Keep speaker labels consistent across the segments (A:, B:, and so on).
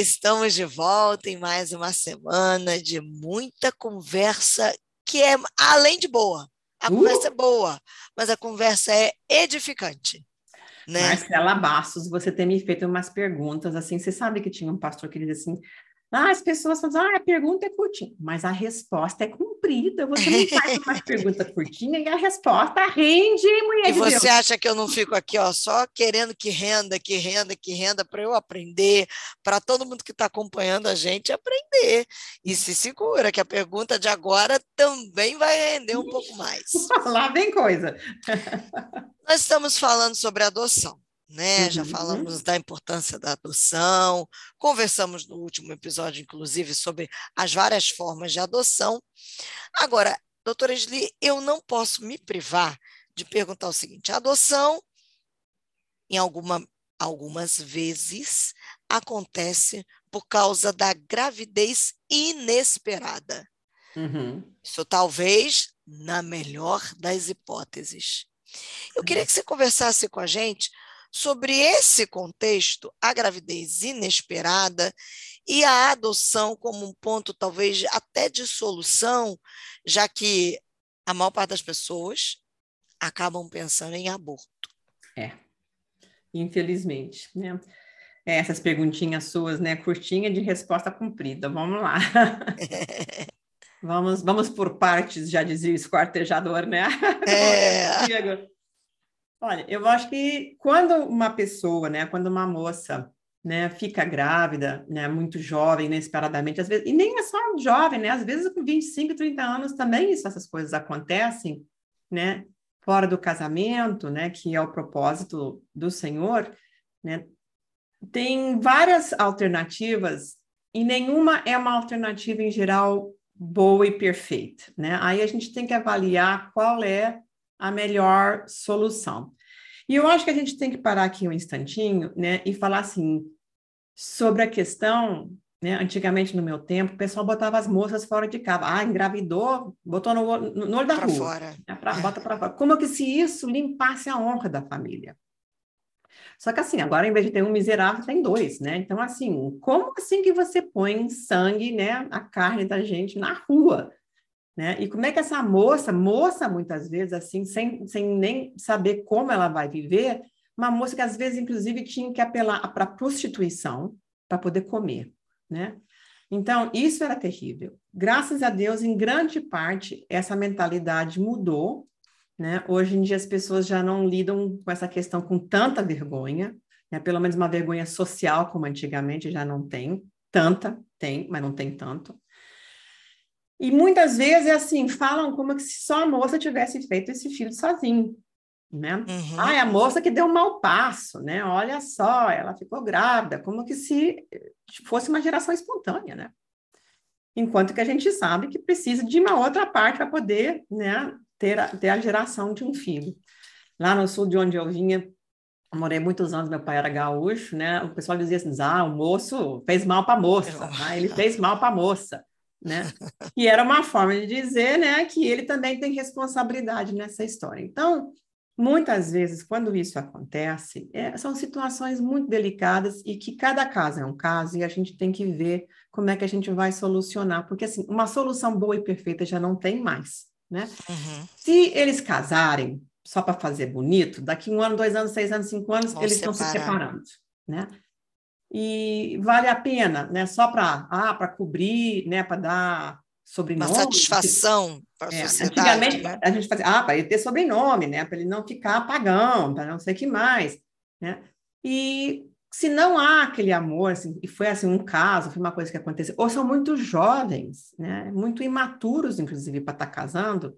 A: estamos de volta em mais uma semana de muita conversa que é além de boa. A uh! conversa é boa, mas a conversa é edificante. Né?
B: Marcela Bastos, você tem me feito umas perguntas assim. Você sabe que tinha um pastor que dizia assim: ah, as pessoas falam, ah, a pergunta é curtinha, mas a resposta é comprida. Você não faz uma pergunta curtinha e a resposta rende, mulher
A: E de você Deus. acha que eu não fico aqui, ó, só querendo que renda, que renda, que renda, para eu aprender, para todo mundo que está acompanhando a gente aprender. E se segura, que a pergunta de agora também vai render um pouco mais.
B: Lá vem coisa.
A: Nós estamos falando sobre adoção né? Uhum. Já falamos da importância da adoção, conversamos no último episódio, inclusive, sobre as várias formas de adoção. Agora, doutora Esli, eu não posso me privar de perguntar o seguinte: a adoção, em alguma, algumas vezes, acontece por causa da gravidez inesperada.
B: Uhum.
A: Isso talvez na melhor das hipóteses. Eu queria que você conversasse com a gente sobre esse contexto, a gravidez inesperada e a adoção como um ponto, talvez até de solução, já que a maior parte das pessoas acabam pensando em aborto.
B: É, infelizmente, né? É, essas perguntinhas suas, né? Curtinha de resposta cumprida. Vamos lá. vamos, vamos por partes, já dizia o esquartejador, né?
A: É.
B: Olha, eu acho que quando uma pessoa, né, quando uma moça, né, fica grávida, né, muito jovem, inesperadamente, às vezes, e nem é só jovem, né, às vezes com 25, 30 anos também isso, essas coisas acontecem, né, fora do casamento, né, que é o propósito do Senhor, né, tem várias alternativas e nenhuma é uma alternativa em geral boa e perfeita, né? Aí a gente tem que avaliar qual é a melhor solução. E eu acho que a gente tem que parar aqui um instantinho, né, e falar assim sobre a questão, né, antigamente no meu tempo, o pessoal botava as moças fora de casa. Ah, engravidou, botou no, no, olho da
A: pra
B: rua.
A: Fora.
B: Né, pra, bota para fora. Como que se isso limpasse a honra da família? Só que assim, agora em vez de ter um miserável, tem dois, né? Então, assim, como assim que você põe sangue, né, a carne da gente na rua? Né? E como é que essa moça, moça muitas vezes, assim, sem, sem nem saber como ela vai viver, uma moça que às vezes, inclusive, tinha que apelar para prostituição para poder comer, né? Então, isso era terrível. Graças a Deus, em grande parte, essa mentalidade mudou, né? Hoje em dia as pessoas já não lidam com essa questão com tanta vergonha, né? Pelo menos uma vergonha social como antigamente já não tem, tanta tem, mas não tem tanto. E muitas vezes é assim, falam como se só a moça tivesse feito esse filho sozinho, né? Uhum. Ah, é a moça que deu um mau passo, né? Olha só, ela ficou grávida, como que se fosse uma geração espontânea, né? Enquanto que a gente sabe que precisa de uma outra parte para poder, né, ter a, ter a geração de um filho. Lá no sul de onde eu vinha, morei muitos anos, meu pai era gaúcho, né? O pessoal dizia assim: ah, o moço fez mal para a moça, ah, ele fez mal para a moça né? E era uma forma de dizer, né, que ele também tem responsabilidade nessa história. Então, muitas vezes, quando isso acontece, é, são situações muito delicadas e que cada caso é um caso e a gente tem que ver como é que a gente vai solucionar, porque assim, uma solução boa e perfeita já não tem mais, né?
A: Uhum.
B: Se eles casarem só para fazer bonito, daqui um ano, dois anos, seis anos, cinco anos, Vão eles separar. estão se separando, né? E vale a pena, né? Só para ah, para cobrir, né? Para dar sobrenome.
A: Uma satisfação para a
B: é,
A: sociedade.
B: Antigamente
A: né?
B: a gente fazia, ah, para ele ter sobrenome, né? Para ele não ficar pagão, para não sei o que mais, né? E se não há aquele amor, assim, e foi assim um caso, foi uma coisa que aconteceu, ou são muito jovens, né? Muito imaturos, inclusive, para estar tá casando,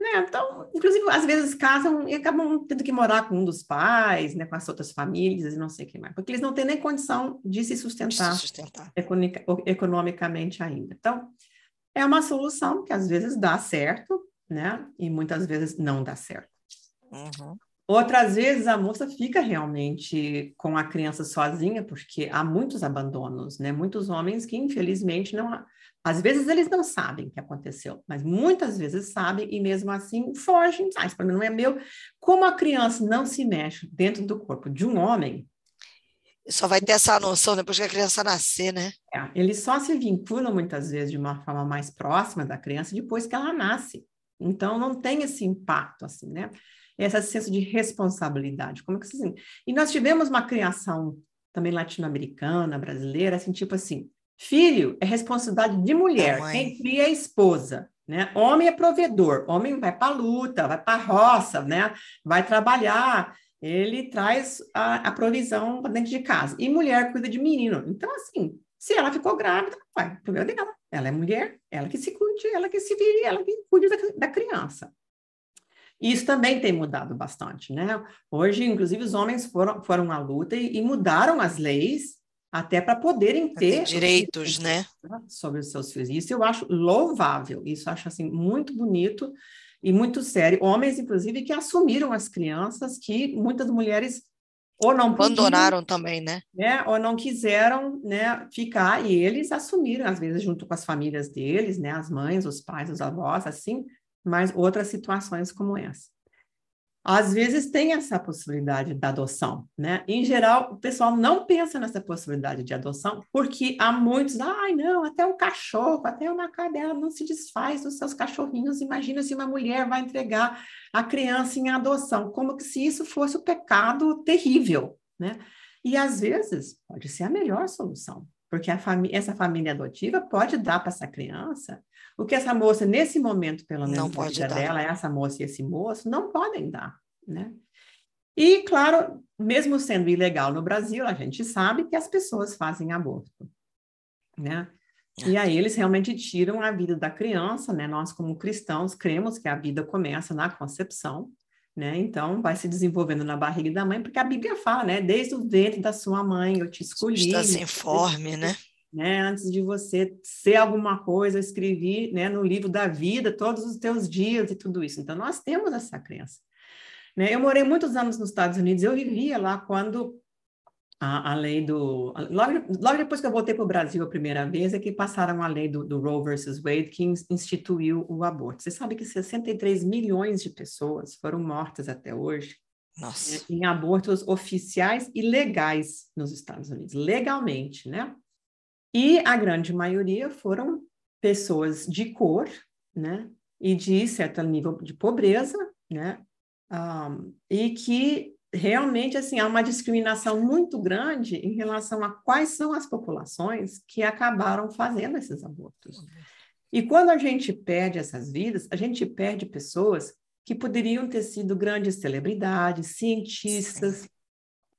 B: né? Então, inclusive, às vezes casam e acabam tendo que morar com um dos pais, né, com as outras famílias e não sei o que mais, porque eles não têm nem condição de se sustentar,
A: se sustentar.
B: economicamente ainda. Então, é uma solução que às vezes dá certo, né, e muitas vezes não dá certo.
A: Uhum.
B: Outras vezes a moça fica realmente com a criança sozinha, porque há muitos abandonos, né? Muitos homens que, infelizmente, não, às vezes eles não sabem o que aconteceu, mas muitas vezes sabem e mesmo assim fogem. Ah, isso para mim não é meu. Como a criança não se mexe dentro do corpo de um homem,
A: Só vai ter essa noção depois que a criança nascer, né?
B: É, eles só se vinculam muitas vezes de uma forma mais próxima da criança depois que ela nasce. Então, não tem esse impacto, assim, né? Esse senso de responsabilidade. Como é que assim? E nós tivemos uma criação também latino-americana, brasileira, assim, tipo assim, filho é responsabilidade de mulher, quem cria é a esposa, né? Homem é provedor, homem vai para a luta, vai para a roça, né? Vai trabalhar, ele traz a, a provisão para dentro de casa. E mulher cuida de menino. Então, assim, se ela ficou grávida, vai, problema dela. Ela é mulher, ela que se cuide, ela que se vire, ela que cuide da, da criança. Isso também tem mudado bastante, né? Hoje, inclusive, os homens foram, foram à luta e, e mudaram as leis até para poderem ter
A: direitos, né?
B: Sobre os seus filhos. Isso eu acho louvável, isso eu acho assim muito bonito e muito sério. Homens, inclusive, que assumiram as crianças, que muitas mulheres ou não
A: abandonaram podiam, também, né?
B: né? Ou não quiseram, né, ficar e eles assumiram às vezes junto com as famílias deles, né, as mães, os pais, os avós, assim, mas outras situações como essa às vezes tem essa possibilidade da adoção, né? Em geral, o pessoal não pensa nessa possibilidade de adoção, porque há muitos, ai, não, até um cachorro, até uma cadela não se desfaz dos seus cachorrinhos. Imagina se uma mulher vai entregar a criança em adoção, como que se isso fosse um pecado terrível, né? E às vezes pode ser a melhor solução, porque famí essa família adotiva pode dar para essa criança o que essa moça, nesse momento, pelo menos, não pode vida dar. dela, essa moça e esse moço, não podem dar, né? E, claro, mesmo sendo ilegal no Brasil, a gente sabe que as pessoas fazem aborto, né? E aí eles realmente tiram a vida da criança, né? Nós, como cristãos, cremos que a vida começa na concepção, né? Então, vai se desenvolvendo na barriga da mãe, porque a Bíblia fala, né? Desde o ventre da sua mãe, eu te escolhi.
A: Está sem forme, né?
B: né? Antes de você ser alguma coisa, eu escrevi, né, no livro da vida todos os teus dias e tudo isso. Então nós temos essa crença. Né? Eu morei muitos anos nos Estados Unidos, eu vivia lá quando a, a lei do logo, logo depois que eu voltei para o Brasil a primeira vez é que passaram a lei do, do Roe versus Wade que instituiu o aborto. Você sabe que 63 milhões de pessoas foram mortas até hoje né, em abortos oficiais e legais nos Estados Unidos, legalmente, né? E a grande maioria foram pessoas de cor, né? E de certo nível de pobreza, né? Um, e que realmente assim há uma discriminação muito grande em relação a quais são as populações que acabaram fazendo esses abortos. E quando a gente perde essas vidas, a gente perde pessoas que poderiam ter sido grandes celebridades, cientistas, Sim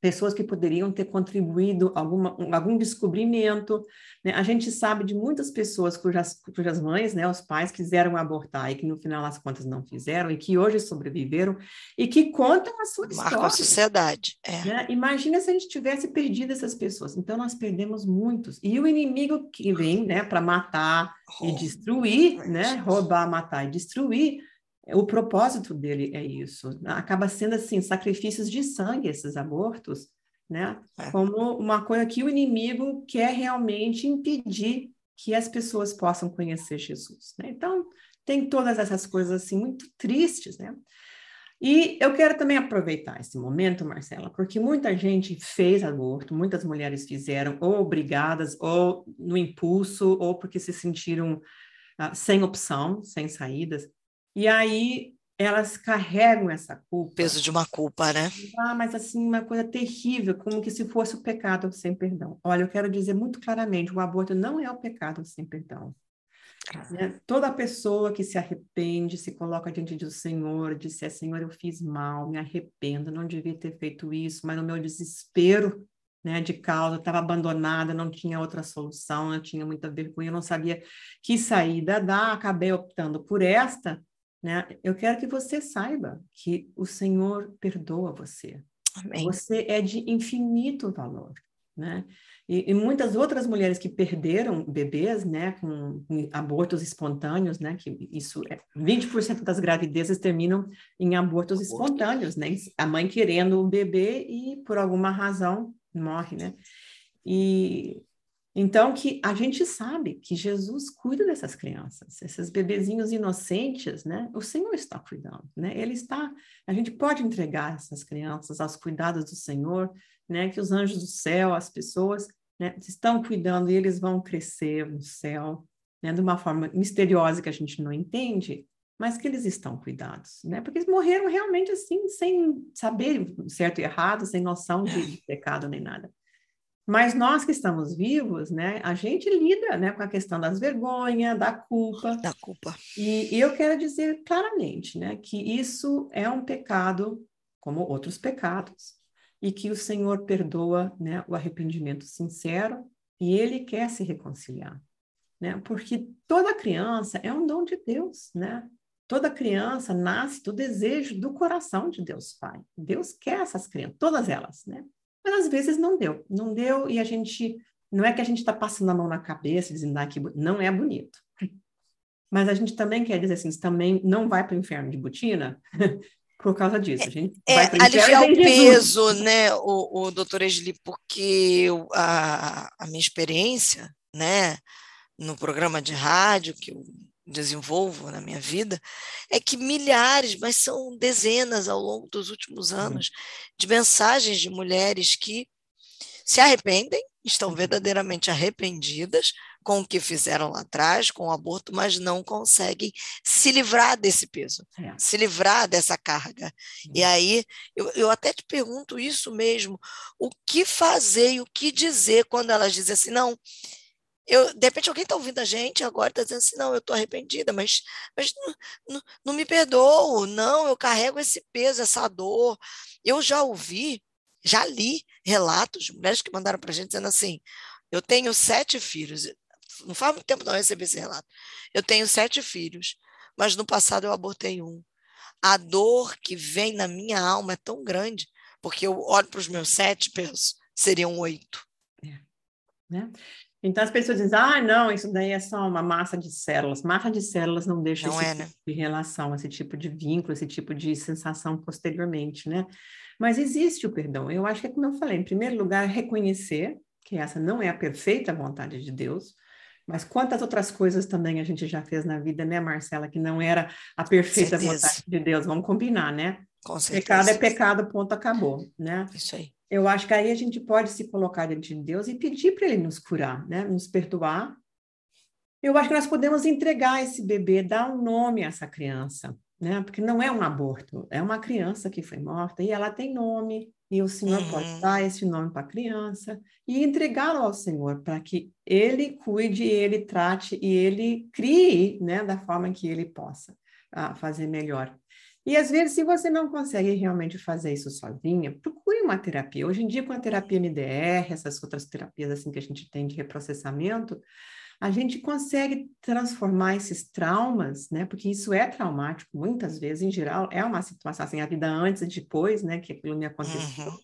B: pessoas que poderiam ter contribuído alguma, algum descobrimento. Né? A gente sabe de muitas pessoas cujas, cujas mães, né, os pais, quiseram abortar e que no final das contas não fizeram e que hoje sobreviveram e que contam a sua Marca história.
A: a sociedade. É.
B: Né? Imagina se a gente tivesse perdido essas pessoas. Então, nós perdemos muitos. E o inimigo que vem né, para matar oh, e destruir, né, roubar, matar e destruir, o propósito dele é isso. Acaba sendo assim, sacrifícios de sangue esses abortos, né? É. Como uma coisa que o inimigo quer realmente impedir que as pessoas possam conhecer Jesus, né? Então, tem todas essas coisas assim muito tristes, né? E eu quero também aproveitar esse momento, Marcela, porque muita gente fez aborto, muitas mulheres fizeram, ou obrigadas, ou no impulso, ou porque se sentiram uh, sem opção, sem saídas. E aí elas carregam essa culpa.
A: Peso de uma culpa, né?
B: Ah, mas assim, uma coisa terrível, como que se fosse o pecado sem perdão. Olha, eu quero dizer muito claramente, o aborto não é o pecado sem perdão. Né? Toda pessoa que se arrepende, se coloca diante do Senhor, diz, é, Senhor, eu fiz mal, me arrependo, não devia ter feito isso, mas no meu desespero né, de causa, estava abandonada, não tinha outra solução, eu tinha muita vergonha, não sabia que saída dar, acabei optando por esta, né? Eu quero que você saiba que o Senhor perdoa você. Amém. Você é de infinito valor, né? E, e, muitas outras mulheres que perderam bebês, né, com, com abortos espontâneos, né, que isso é 20% das gravidezes terminam em abortos Aborto. espontâneos, né? A mãe querendo o bebê e por alguma razão morre, né? E Então, que a gente sabe que Jesus cuida dessas crianças, esses bebezinhos inocentes, né? O Senhor está cuidando, né? Ele está, a gente pode entregar essas crianças aos cuidados do Senhor, né? Que os anjos do céu, as pessoas, né, estão cuidando e eles vão crescer no céu, né? De uma forma misteriosa que a gente não entende, mas que eles estão cuidados, né? Porque eles morreram realmente assim, sem saber certo e errado, sem noção de, de pecado nem nada. Mas nós que estamos vivos, né, a gente lida, né, com a questão das vergonhas, da culpa.
A: Da culpa.
B: E, e eu quero dizer claramente, né, que isso é um pecado como outros pecados e que o Senhor perdoa, né, o arrependimento sincero e Ele quer se reconciliar, né? Porque toda criança é um dom de Deus, né? Toda criança nasce do desejo do coração de Deus Pai. Deus quer essas crianças, todas elas, né? Mas às vezes não deu, não deu e a gente não é que a gente está passando a mão na cabeça dizendo ah, que não é bonito. Mas a gente também quer dizer assim, também não vai para o inferno de botina por causa disso. A gente
A: é, vai aliviar o peso, né, o, o doutor Esli, porque a, a minha experiência, né, no programa de rádio que eu desenvolvo na minha vida, é que milhares, mas são dezenas ao longo dos últimos uhum. anos, de mensagens de mulheres que se arrependem, estão uhum. verdadeiramente arrependidas com o que fizeram lá atrás, com o aborto, mas não conseguem se livrar desse peso, é. se livrar dessa carga. E aí, eu, eu até te pergunto isso mesmo: o que fazer e o que dizer quando elas dizem assim, não, eu, de repente alguém está ouvindo a gente agora está dizendo assim, não, eu estou arrependida, mas, mas não, não, me perdoo, não, eu carrego esse peso, essa dor. Eu já ouvi, já li relatos de mulheres que mandaram para a gente dizendo assim, eu tenho sete filhos, não faz muito tempo não recebi esse relato, eu tenho sete filhos, mas no passado eu abortei um. A dor que vem na minha alma é tão grande, porque eu olho para os meus sete e penso, seriam oito. É.
B: Né? Então as pessoas dizem, ah, não, isso daí é só uma massa de células. Massa de células não deixa não esse é, né? tipo de relação, esse tipo de vínculo, esse tipo de sensação posteriormente, né? Mas existe o perdão. Eu acho que é como eu falei, em primeiro lugar, reconhecer que essa não é a perfeita vontade de Deus, mas quantas outras coisas também a gente já fez na vida, né, Marcela, que não era a perfeita vontade de Deus, vamos combinar, né?
A: Com certeza.
B: Pecado é pecado, ponto, acabou, né?
A: Isso aí
B: eu acho que aí a gente pode se colocar diante de Deus e pedir para Ele nos curar, né? nos perdoar. Eu acho que nós podemos entregar esse bebê, dar um nome a essa criança, né? porque não é um aborto, é uma criança que foi morta e ela tem nome, e o Senhor uhum. pode dar esse nome para a criança e entregá-lo ao Senhor para que Ele cuide, Ele trate e Ele crie né, da forma que Ele possa uh, fazer melhor. E às vezes, se você não consegue realmente fazer isso sozinha, procure uma terapia. Hoje em dia, com a terapia MDR, essas outras terapias assim que a gente tem de reprocessamento, a gente consegue transformar esses traumas, né? Porque isso é traumático, muitas vezes, em geral, é uma situação assim, a vida antes e depois, né? Que aquilo me aconteceu. Uhum.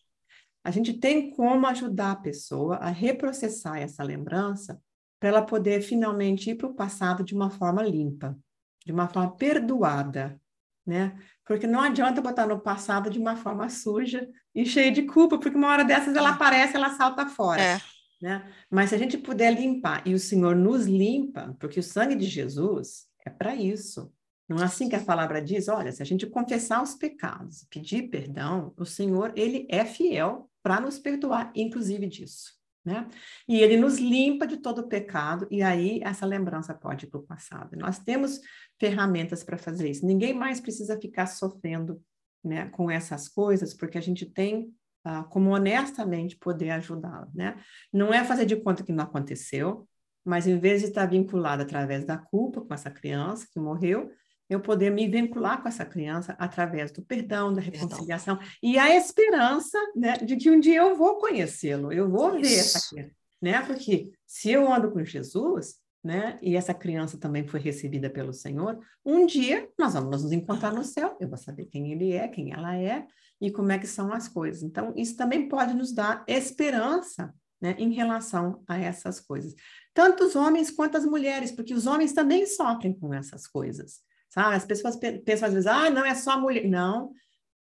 B: A gente tem como ajudar a pessoa a reprocessar essa lembrança para ela poder finalmente ir para o passado de uma forma limpa, de uma forma perdoada, né? Porque não adianta botar no passado de uma forma suja e cheia de culpa, porque uma hora dessas ela aparece, ela salta fora. É. Né? Mas se a gente puder limpar, e o Senhor nos limpa, porque o sangue de Jesus é para isso. Não é assim que a palavra diz? Olha, se a gente confessar os pecados, pedir perdão, o Senhor, ele é fiel para nos perdoar, inclusive disso. Né? E ele nos limpa de todo o pecado, e aí essa lembrança pode ir para o passado. Nós temos ferramentas para fazer isso. Ninguém mais precisa ficar sofrendo né, com essas coisas, porque a gente tem uh, como honestamente poder ajudá-la. Né? Não é fazer de conta que não aconteceu, mas em vez de estar vinculado através da culpa com essa criança que morreu, eu poder me vincular com essa criança através do perdão, da reconciliação perdão. e a esperança né, de que um dia eu vou conhecê-lo, eu vou Isso. ver essa criança, né? Porque se eu ando com Jesus, né, e essa criança também foi recebida pelo Senhor, um dia nós vamos nos encontrar no céu, eu vou saber quem ele é, quem ela é e como é que são as coisas. Então, isso também pode nos dar esperança né, em relação a essas coisas. Tanto os homens quanto as mulheres, porque os homens também sofrem com essas coisas. Sabe? As pessoas pensam às vezes, ah, não é só a mulher. Não.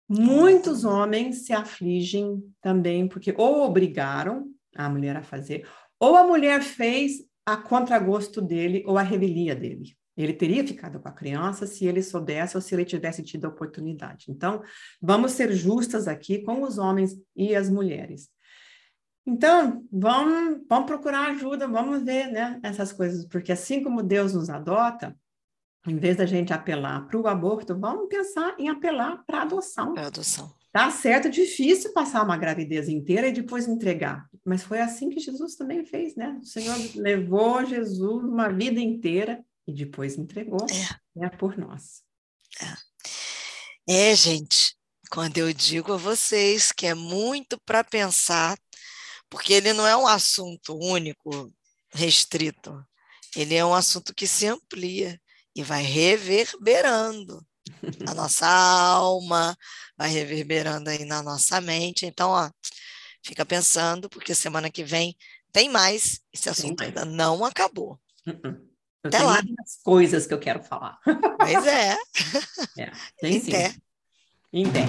B: Muitos homens se afligem também, porque ou obrigaram a mulher a fazer, Ou a mulher fez a contragosto dele ou a revelia dele. Ele teria ficado com a criança se ele soubesse ou se ele tivesse tido a oportunidade. Então, vamos ser justas aqui com os homens e as mulheres. Então, vamos, vamos procurar ajuda, vamos ver né, essas coisas, porque assim como Deus nos adota, em vez da gente apelar para o aborto, vamos pensar em apelar para a adoção.
A: Para adoção.
B: Tá certo, difícil passar uma gravidez inteira e depois entregar, mas foi assim que Jesus também fez, né? O Senhor levou Jesus uma vida inteira e depois entregou é. Né, por nós.
A: É. é, gente, quando eu digo a vocês que é muito para pensar, porque ele não é um assunto único, restrito, ele é um assunto que se amplia e vai reverberando na nossa alma, vai reverberando aí na nossa mente. Então, ó, fica pensando, porque semana que vem tem mais. Esse assunto ainda não acabou.
B: Uh -uh. Eu Até lá. coisas que eu quero falar.
A: Pois é.
B: é tem sim. Pé. Em pé.